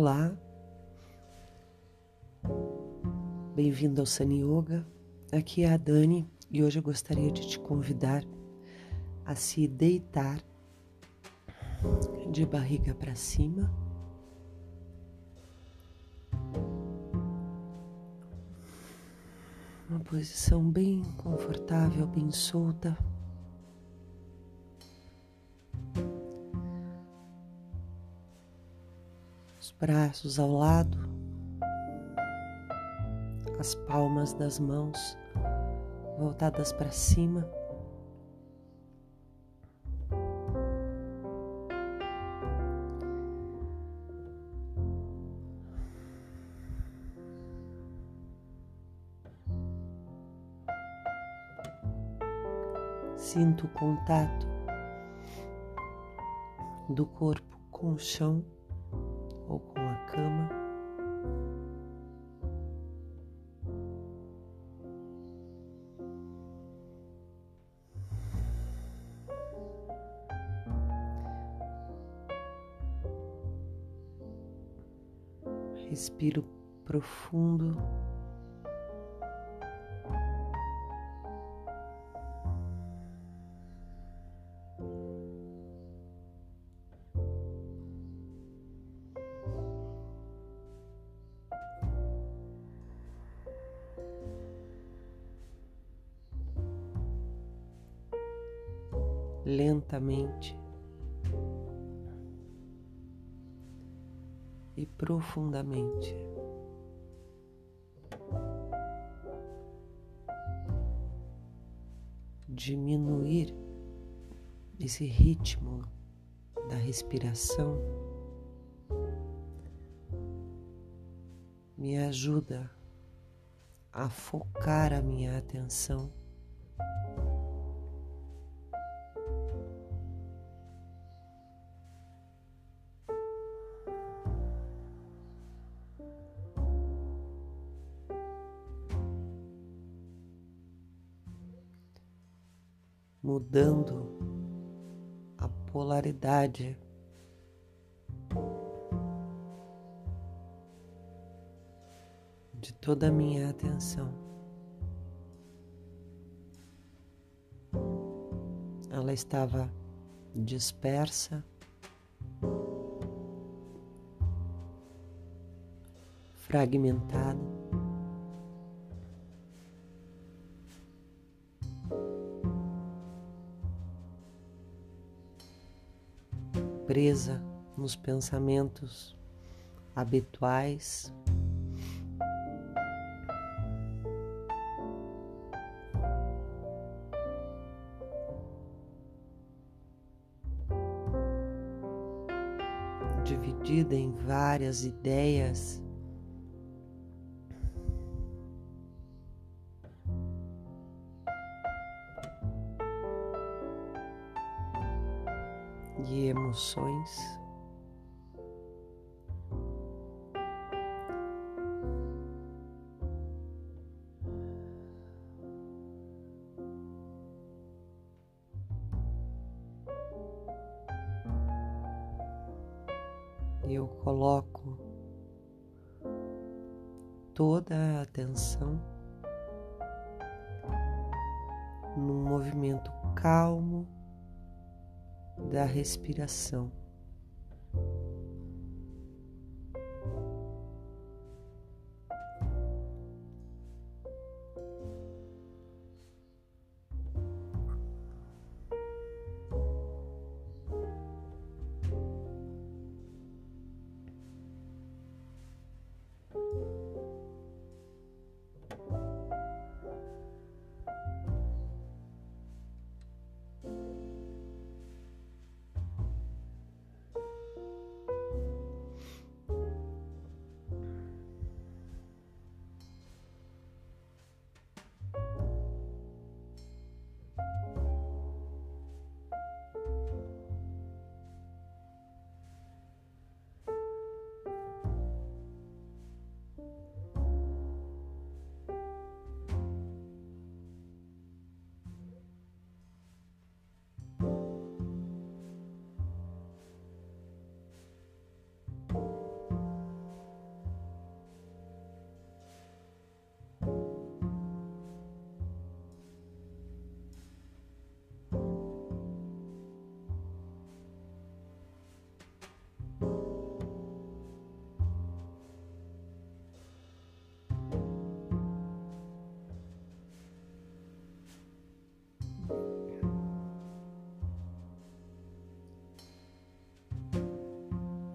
Olá, bem-vindo ao Sani Yoga. Aqui é a Dani e hoje eu gostaria de te convidar a se deitar de barriga para cima. Uma posição bem confortável, bem solta. Braços ao lado, as palmas das mãos voltadas para cima. Sinto o contato do corpo com o chão profundo. lentamente e profundamente. Diminuir esse ritmo da respiração me ajuda a focar a minha atenção mudando a polaridade. De toda a minha atenção, ela estava dispersa, fragmentada. Presa nos pensamentos habituais. Dividida em várias ideias emoções. Respiração.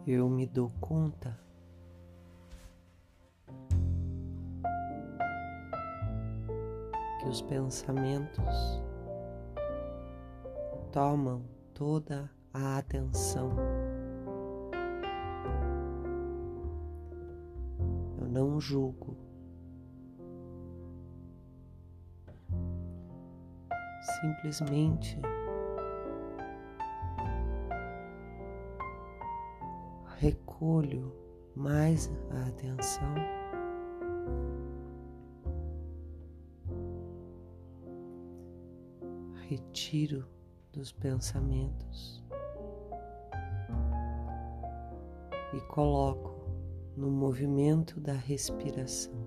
Eu me dou conta que os pensamentos tomam toda a atenção. Eu não julgo. Simplesmente recolho mais a atenção. Retiro dos pensamentos e coloco no movimento da respiração.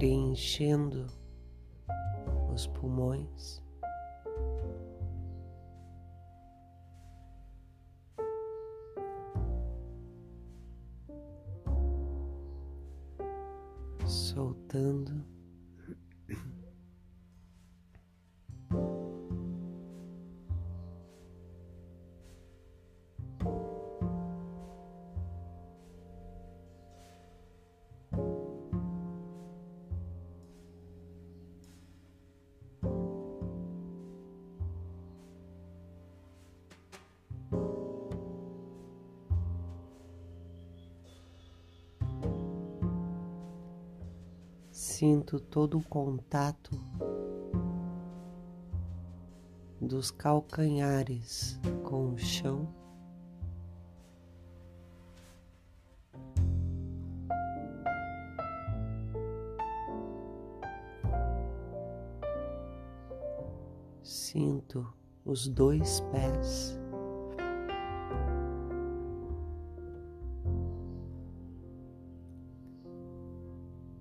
Preenchendo os pulmões. Soltando. Sinto todo o contato dos calcanhares com o chão. Sinto os dois pés.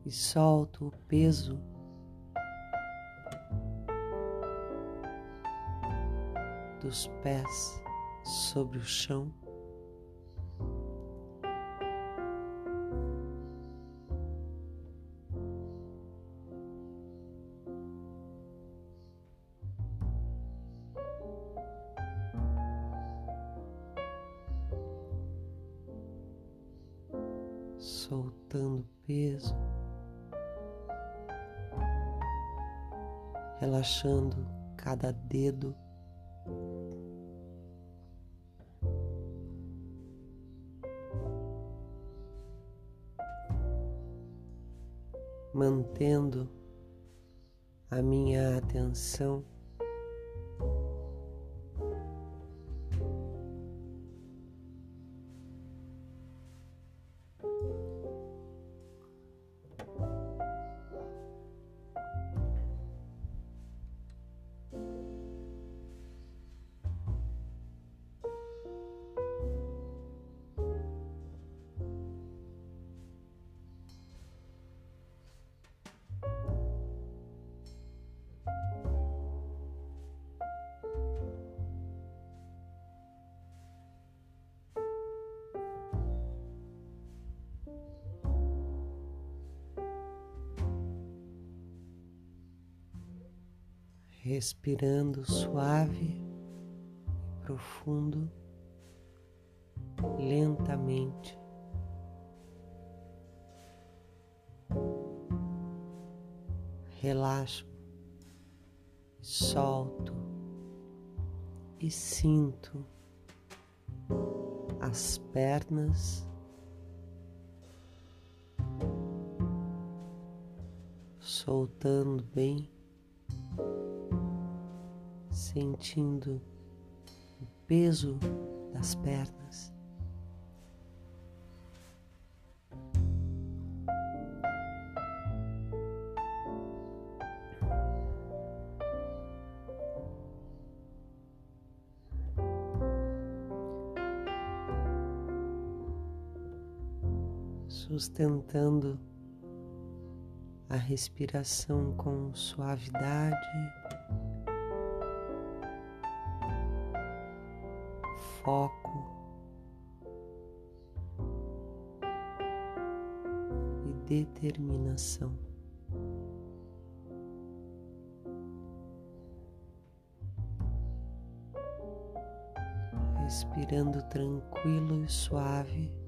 E solto o peso dos pés sobre o chão. Relaxando cada dedo. Mantendo a minha atenção respirando suave, profundo, lentamente. Relaxo, solto e sinto as pernas. Soltando bem sentindo peso das pernas. Sustentando a respiração com suavidade. Foco e determinação. Respirando tranquilo e suave.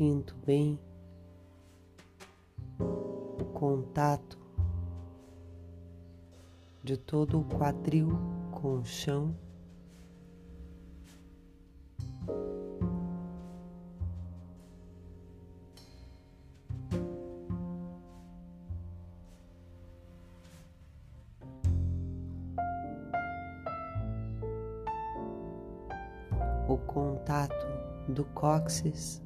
Sinto bem o contato de todo o quadril com o chão. O contato do cóccix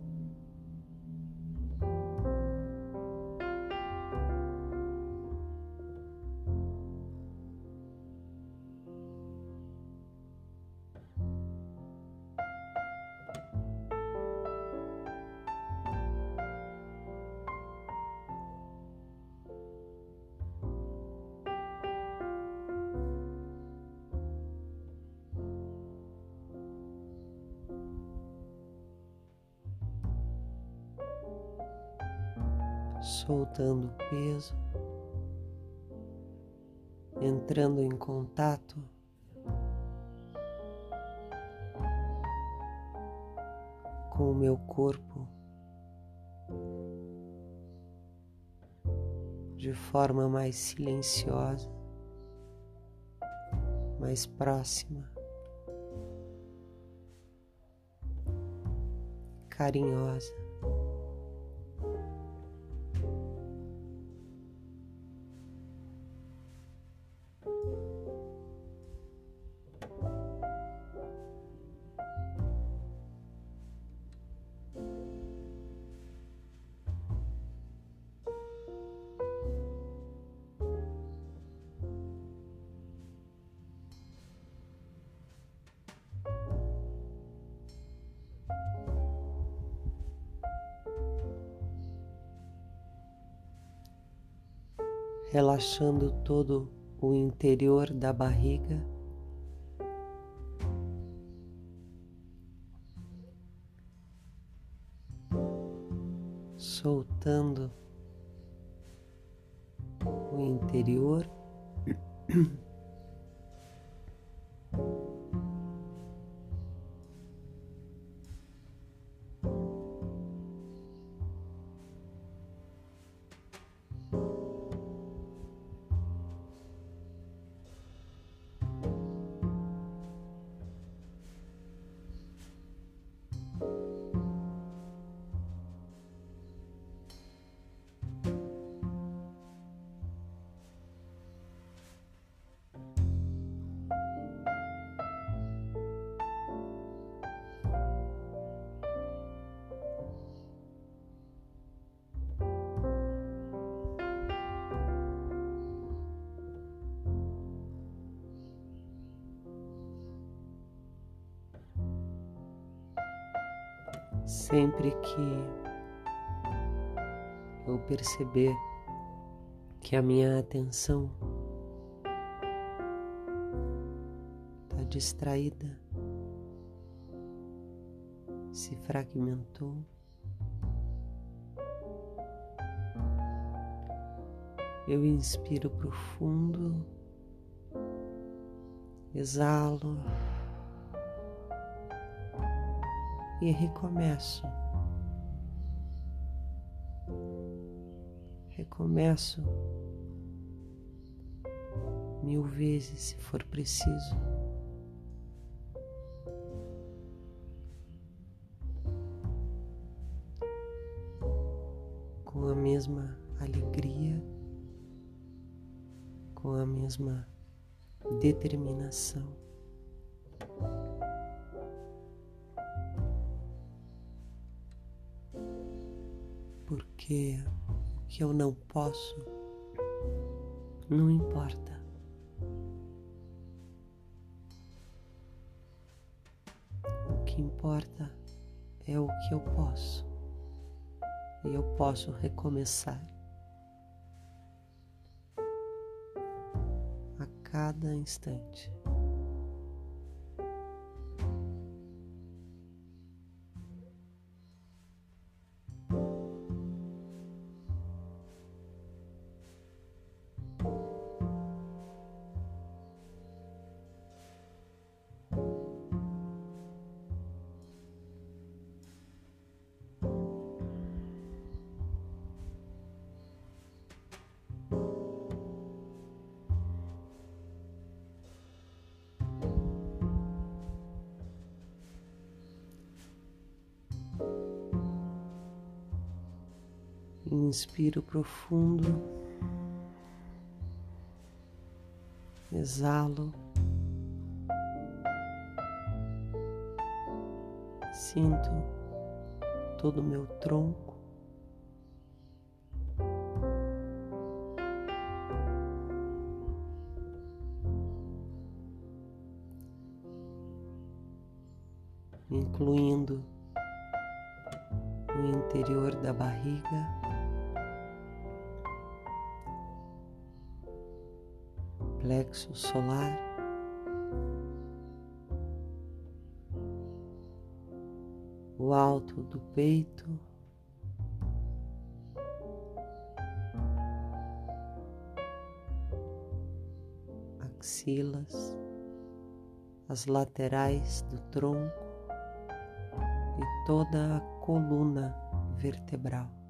soltando o peso, entrando em contato com o meu corpo de forma mais silenciosa, mais próxima, carinhosa. Relaxando todo o interior da barriga. Sempre que eu perceber que a minha atenção está distraída, se fragmentou. Eu inspiro profundo, exalo e recomeço. Recomeço mil vezes se for preciso. Com a mesma alegria, com a mesma determinação. Que eu não posso não importa. O que importa é o que eu posso. E eu posso recomeçar. A cada instante. Inspiro profundo, exalo, sinto todo o meu tronco. Axilas, as laterais do tronco e toda a coluna vertebral.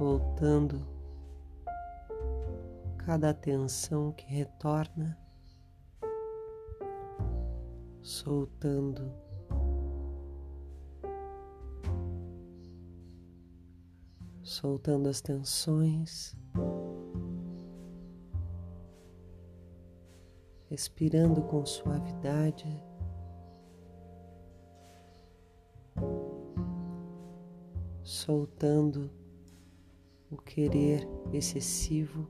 Soltando cada atenção que retorna, soltando soltando as tensões, respirando com suavidade. Soltando o querer excessivo.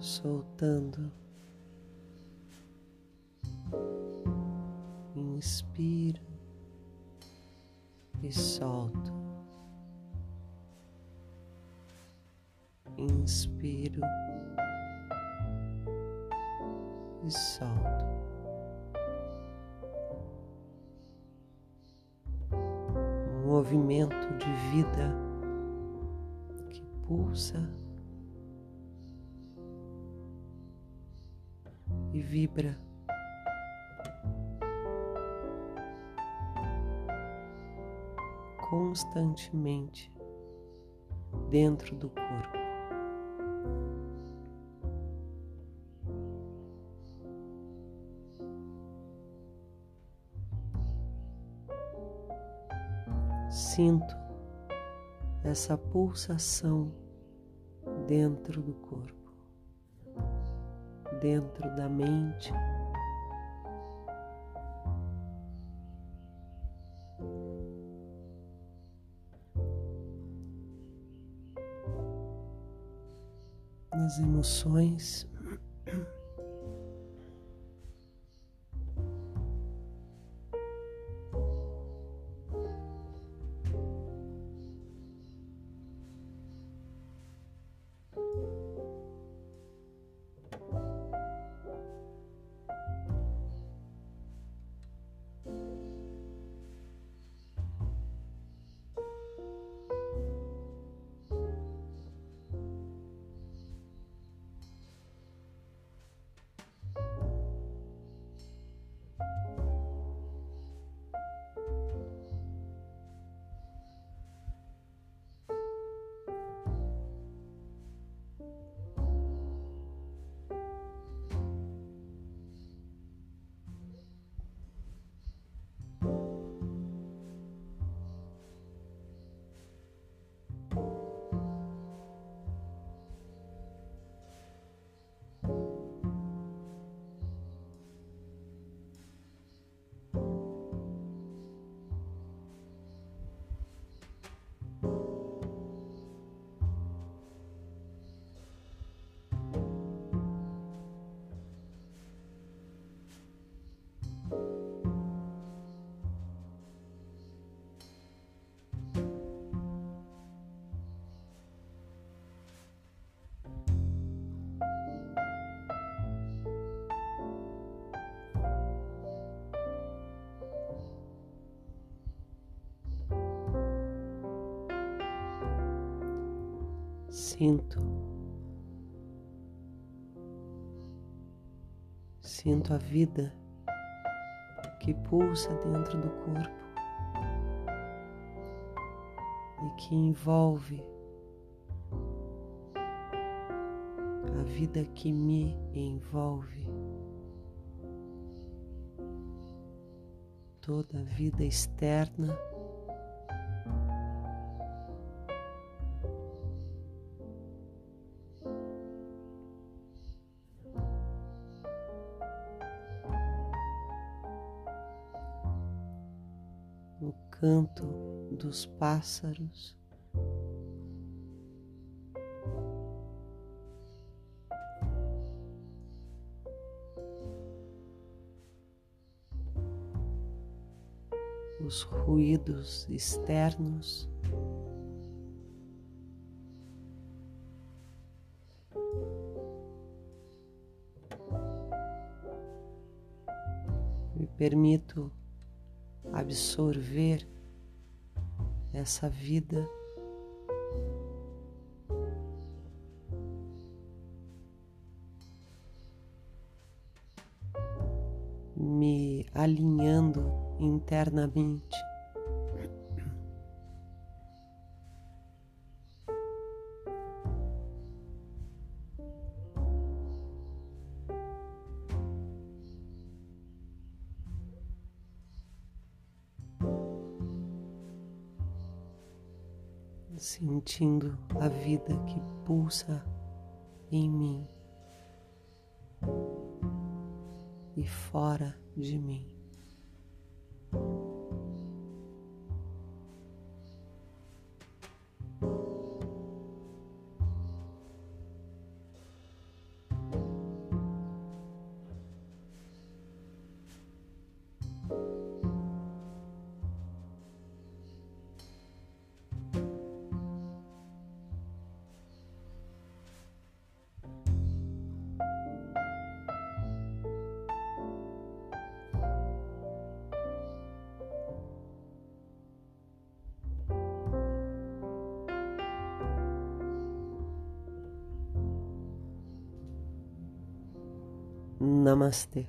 Soltando, inspiro e solto, inspiro e solto. movimento de vida que pulsa e vibra. Constantemente dentro do corpo. Sinto essa pulsação dentro do corpo, dentro da mente. Nas emoções. Sinto. Sinto a vida que pulsa dentro do corpo e que envolve a vida que me envolve. Toda a vida externa dos pássaros. Os ruídos externos. Me permito absorver essa vida. Me alinhando internamente. Vida que pulsa em mim e fora de mim. नमस्ते।